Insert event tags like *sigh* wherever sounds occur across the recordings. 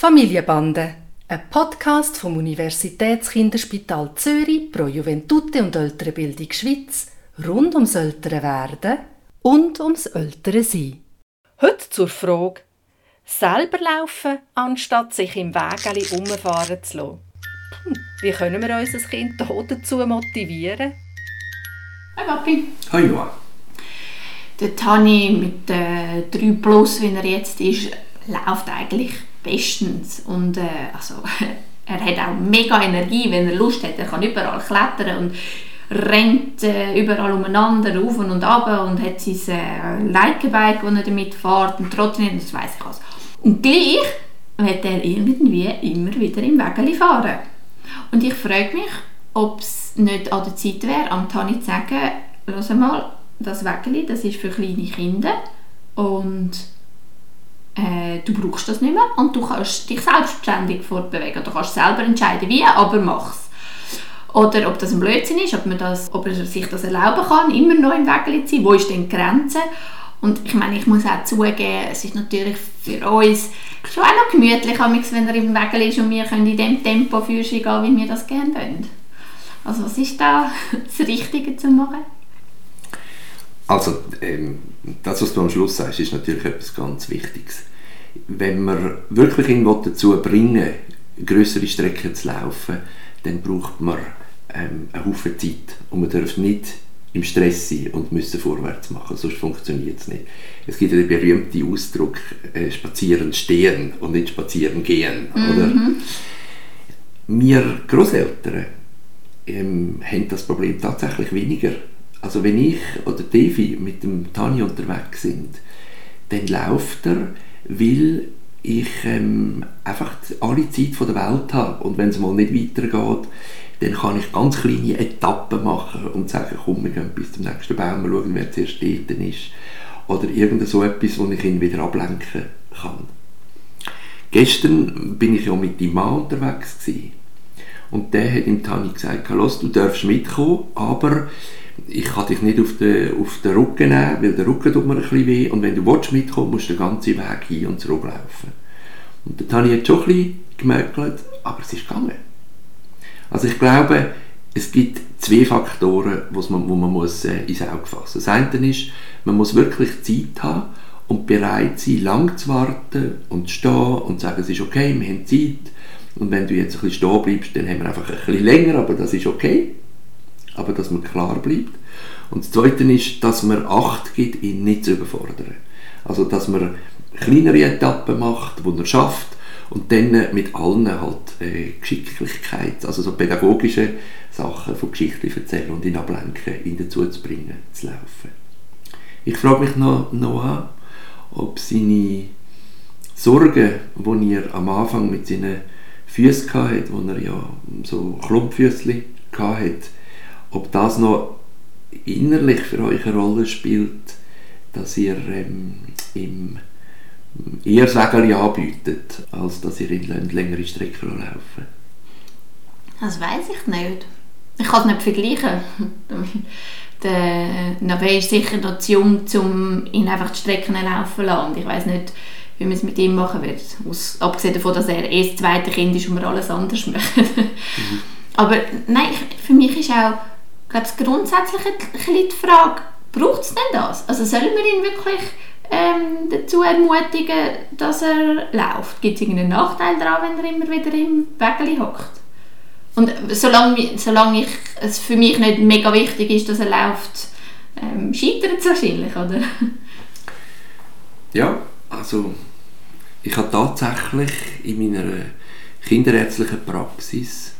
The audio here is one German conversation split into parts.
Familienbande, ein Podcast vom Universitätskinderspital Zürich pro Juventute und ältere Bildung Schweiz rund ums ältere Werden und ums ältere Sein. Heute zur Frage: Selber laufen, anstatt sich im Wägeli umfahren zu lassen. Wie können wir unser Kind dazu motivieren? Hi Papi. Hi Joa. Der Tani mit äh, 3 Plus, wie er jetzt ist, läuft eigentlich bestens. Und äh, also, *laughs* er hat auch mega Energie, wenn er Lust hat. Er kann überall klettern und rennt äh, überall umeinander, auf und ab und hat sein äh, Leikerbike, das er damit fährt und Trottinett, das weiss ich alles. Und gleich wird er irgendwie immer wieder im Wägeli fahren. Und ich frage mich, ob es nicht an der Zeit wäre, am Tani zu sagen, mal, das Wägeli, das ist für kleine Kinder und äh, du brauchst das nicht mehr und du kannst dich selbstständig fortbewegen. Du kannst selber entscheiden, wie, aber mach's. Oder ob das ein Blödsinn ist, ob, man das, ob er sich das erlauben kann, immer noch im Wägeli zu sein. Wo ist denn die Grenze? Und ich meine, ich muss auch zugeben, es ist natürlich für uns schon auch noch gemütlich, wenn er im Wägeli ist und wir können in dem Tempo für gehen, wie wir das gerne wollen. Also was ist da *laughs* das Richtige zu machen? Also ähm, das, was du am Schluss sagst, ist natürlich etwas ganz Wichtiges. Wenn man wirklich ihn dazu bringen größere Strecken zu laufen, dann braucht man ähm, einen Haufen Zeit und man darf nicht im Stress sein und müssen vorwärts machen, sonst funktioniert es nicht. Es gibt ja den berühmten Ausdruck äh, spazieren stehen und nicht spazieren gehen, mhm. oder? Wir Großeltern ähm, haben das Problem tatsächlich weniger. Also wenn ich oder Devi mit dem Tani unterwegs sind, dann läuft er, weil ich ähm, einfach alle Zeit von der Welt habe und wenn es mal nicht weitergeht, dann kann ich ganz kleine Etappen machen und sagen, komm, wir gehen bis zum nächsten Baum, schauen, wer zuerst steht ist. Oder irgend so etwas, wo ich ihn wieder ablenken kann. Gestern bin ich ja mit dem Mann unterwegs gewesen. und der hat ihm Tani gesagt, los, du darfst mitkommen, aber ich kann dich nicht auf den, auf den Rücken nehmen, weil der Rücken tut mir ein bisschen weh und wenn du willst mitkommen musst du den ganzen Weg hin und zurück laufen. Und der Tani hat schon ein bisschen gemerkt, aber es ist gegangen. Also ich glaube, es gibt zwei Faktoren, wo man, wo man muss, äh, ins Auge fassen muss. Das eine ist, man muss wirklich Zeit haben und bereit sein, lang zu warten und zu stehen und zu sagen, es ist okay, wir haben Zeit. Und wenn du jetzt ein bisschen stehen bleibst, dann haben wir einfach ein bisschen länger, aber das ist okay. Aber dass man klar bleibt. Und das Zweite ist, dass man Acht gibt, ihn nicht zu überfordern. Also, dass man kleinere Etappen macht, die er schafft und dann mit allen halt äh, Geschicklichkeit, also so pädagogische Sachen von Geschichten erzählen und ihn ablenken, ihn dazu zu bringen, zu laufen. Ich frage mich noch, Noah, ob seine Sorgen, die er am Anfang mit seinen Füßen hatte, wo er ja so Klumpfüßchen hatte, ob das noch innerlich für euch eine Rolle spielt, dass ihr ähm, im eher Sägerli anbietet, als dass ihr in längere Strecken laufen Das weiß ich nicht. Ich kann es nicht vergleichen. *laughs* der Nave ist sicher noch zu jung, um ihn einfach die Strecken laufen zu lassen. Ich weiß nicht, wie man es mit ihm machen wird. Aus, abgesehen davon, dass er erst das zweite Kind ist und wir alles anders machen. *laughs* mhm. Aber nein, für mich ist auch glaube grundsätzlich die Frage, braucht es denn das? Also sollen wir ihn wirklich ähm, dazu ermutigen, dass er läuft? Gibt es irgendeinen Nachteil daran, wenn er immer wieder im Wägeli hockt? Und solange, solange ich, es für mich nicht mega wichtig ist, dass er läuft, ähm, scheitert es wahrscheinlich, oder? Ja, also ich habe tatsächlich in meiner kinderärztlichen Praxis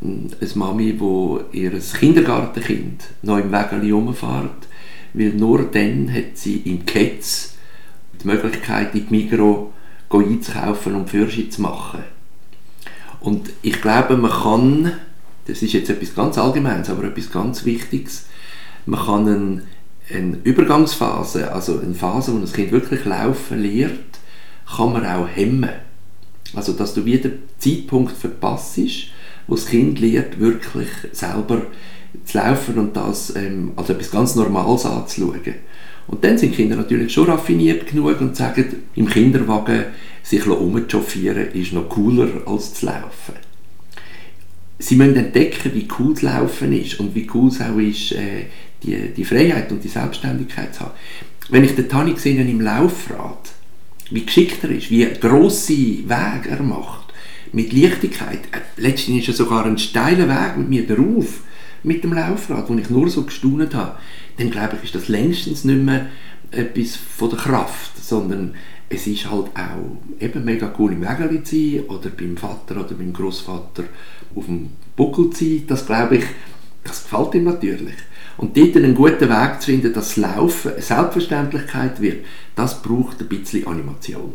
eine Mami, die ihr Kindergartenkind noch im Wägeli rumfährt weil nur dann hat sie im Ketz die Möglichkeit, in die Migro einzukaufen und Führerschein zu machen. Und ich glaube, man kann, das ist jetzt etwas ganz Allgemeines, aber etwas ganz Wichtiges, man kann eine, eine Übergangsphase, also eine Phase, wo das Kind wirklich laufen lernt, kann man auch hemmen. Also, dass du wieder Zeitpunkt verpasst, wo das Kind lernt, wirklich selber zu laufen und das ähm, als etwas ganz Normales anzuschauen. Und dann sind Kinder natürlich schon raffiniert genug und sagen im Kinderwagen, sich umchauffieren ist noch cooler als zu laufen. Sie müssen entdecken, wie cool das Laufen ist und wie cool es auch ist, äh, die, die Freiheit und die Selbstständigkeit zu haben. Wenn ich den Tani sehe im Laufrad, wie geschickt er ist, wie grosse Wege er macht, mit Leichtigkeit. Äh, letztens ist er sogar ein steiler Weg mit mir drauf, mit dem Laufrad, wo ich nur so gestaunt habe. Dann glaube ich, ist das längstens nicht mehr etwas von der Kraft, sondern es ist halt auch eben mega cool im Wägeli zu sein oder beim Vater oder beim Großvater auf dem Buckel zu sein. Das glaube ich, das gefällt ihm natürlich. Und dort einen guten Weg zu finden, dass das Laufen eine Selbstverständlichkeit wird, das braucht ein bisschen Animation.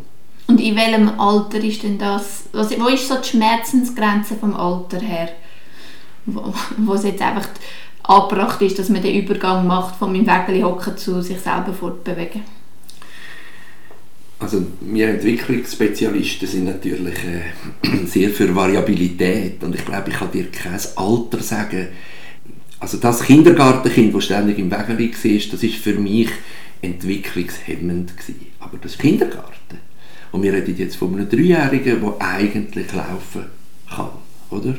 Und in welchem Alter ist denn das? Was, wo ist so die Schmerzensgrenze vom Alter her? Wo, es jetzt einfach angebracht ist, dass man den Übergang macht von meinem Wägeli hocken zu sich selber fortbewegen? Also wir Entwicklungsspezialisten sind natürlich äh, *clears throat* sehr für Variabilität und ich glaube, ich kann dir kein Alter sagen. Also das Kindergartenkind, das ständig im Wägeli war, das ist für mich entwicklungshemmend gewesen. Aber das Kindergarten. Und wir reden jetzt von einem Dreijährigen, der eigentlich laufen kann, oder?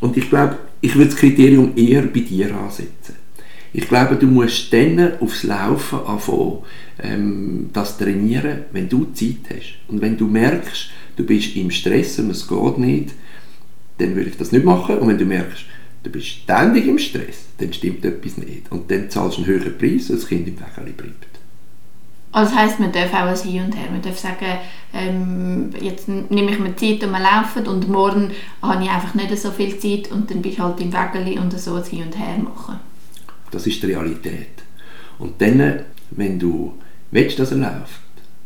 Und ich glaube, ich würde das Kriterium eher bei dir ansetzen. Ich glaube, du musst dann aufs Laufen anfangen, ähm, das trainieren, wenn du Zeit hast. Und wenn du merkst, du bist im Stress und es geht nicht, dann würde ich das nicht machen. Und wenn du merkst, du bist ständig im Stress, dann stimmt etwas nicht. Und dann zahlst du einen höheren Preis und das Kind im Wägeli bleibt. Also das heisst, man darf auch ein Hin und Her. Man darf sagen, ähm, jetzt nehme ich mir Zeit und wir laufen und morgen habe ich einfach nicht so viel Zeit und dann bist du halt im Wägeli und so ein Hin und Her machen. Das ist die Realität. Und dann, wenn du willst, dass er läuft,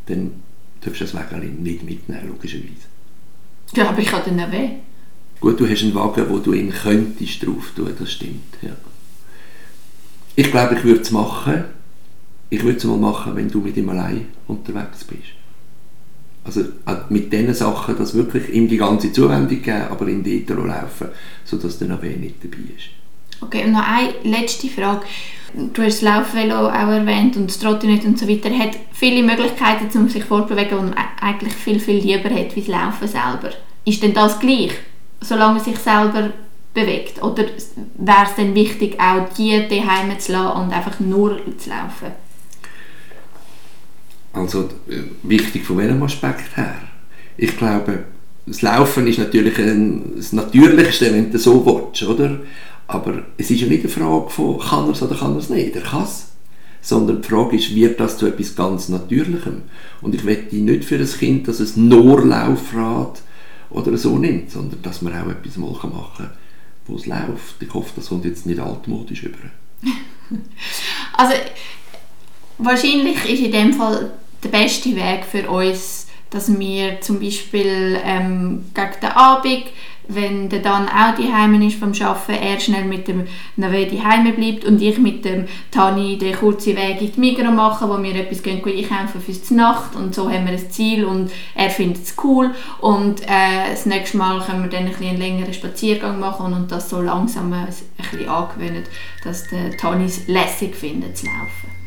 dann darfst du das Wägeli nicht mitnehmen, logischerweise. Ja, aber ich habe dann auch weh. Gut, du hast einen Wagen, wo du ihn könntest drauf tun, das stimmt, ja. Ich glaube, ich würde es machen. Ich würde es mal machen, wenn du mit ihm allein unterwegs bist. Also äh, mit diesen Sachen, dass wirklich ihm die ganze Zuwendung geben, aber in die Italo laufen, sodass der noch nicht dabei ist. Okay, und noch eine letzte Frage. Du hast das Laufvelo auch erwähnt und das Trottinett und so weiter. Er hat viele Möglichkeiten, um sich fortzubewegen, die man eigentlich viel, viel lieber hat, wie das Laufen selber. Ist denn das gleich, solange er sich selber bewegt? Oder wäre es dann wichtig, auch die daheim zu lassen und einfach nur zu laufen? Also äh, wichtig von welchem Aspekt her? Ich glaube, das Laufen ist natürlich ein, das Natürlichste, wenn du so willst, oder? Aber es ist ja nicht eine Frage von, kann er es oder kann er es nicht. Er kann es. Sondern die Frage ist, wird das zu etwas ganz Natürlichem? Und ich möchte nicht für ein Kind, dass es nur Laufrad oder so nimmt, sondern dass man auch etwas mal machen kann, wo es läuft. Ich hoffe, das kommt jetzt nicht altmodisch über. *laughs* also, wahrscheinlich ist in dem Fall der beste Weg für uns, dass wir zum Beispiel ähm, gegen den Abend wenn der dann auch daheim ist vom Arbeiten, er schnell mit dem Nave daheim bleibt und ich mit dem Tani den kurzen Weg in die Migros mache, wo wir etwas gehen, einkaufen fürs Nacht und so haben wir ein Ziel und er findet es cool und äh, das nächste Mal können wir dann ein einen längeren Spaziergang machen und das so langsam ein bisschen angewöhnen, dass der Tani es lässig findet zu laufen.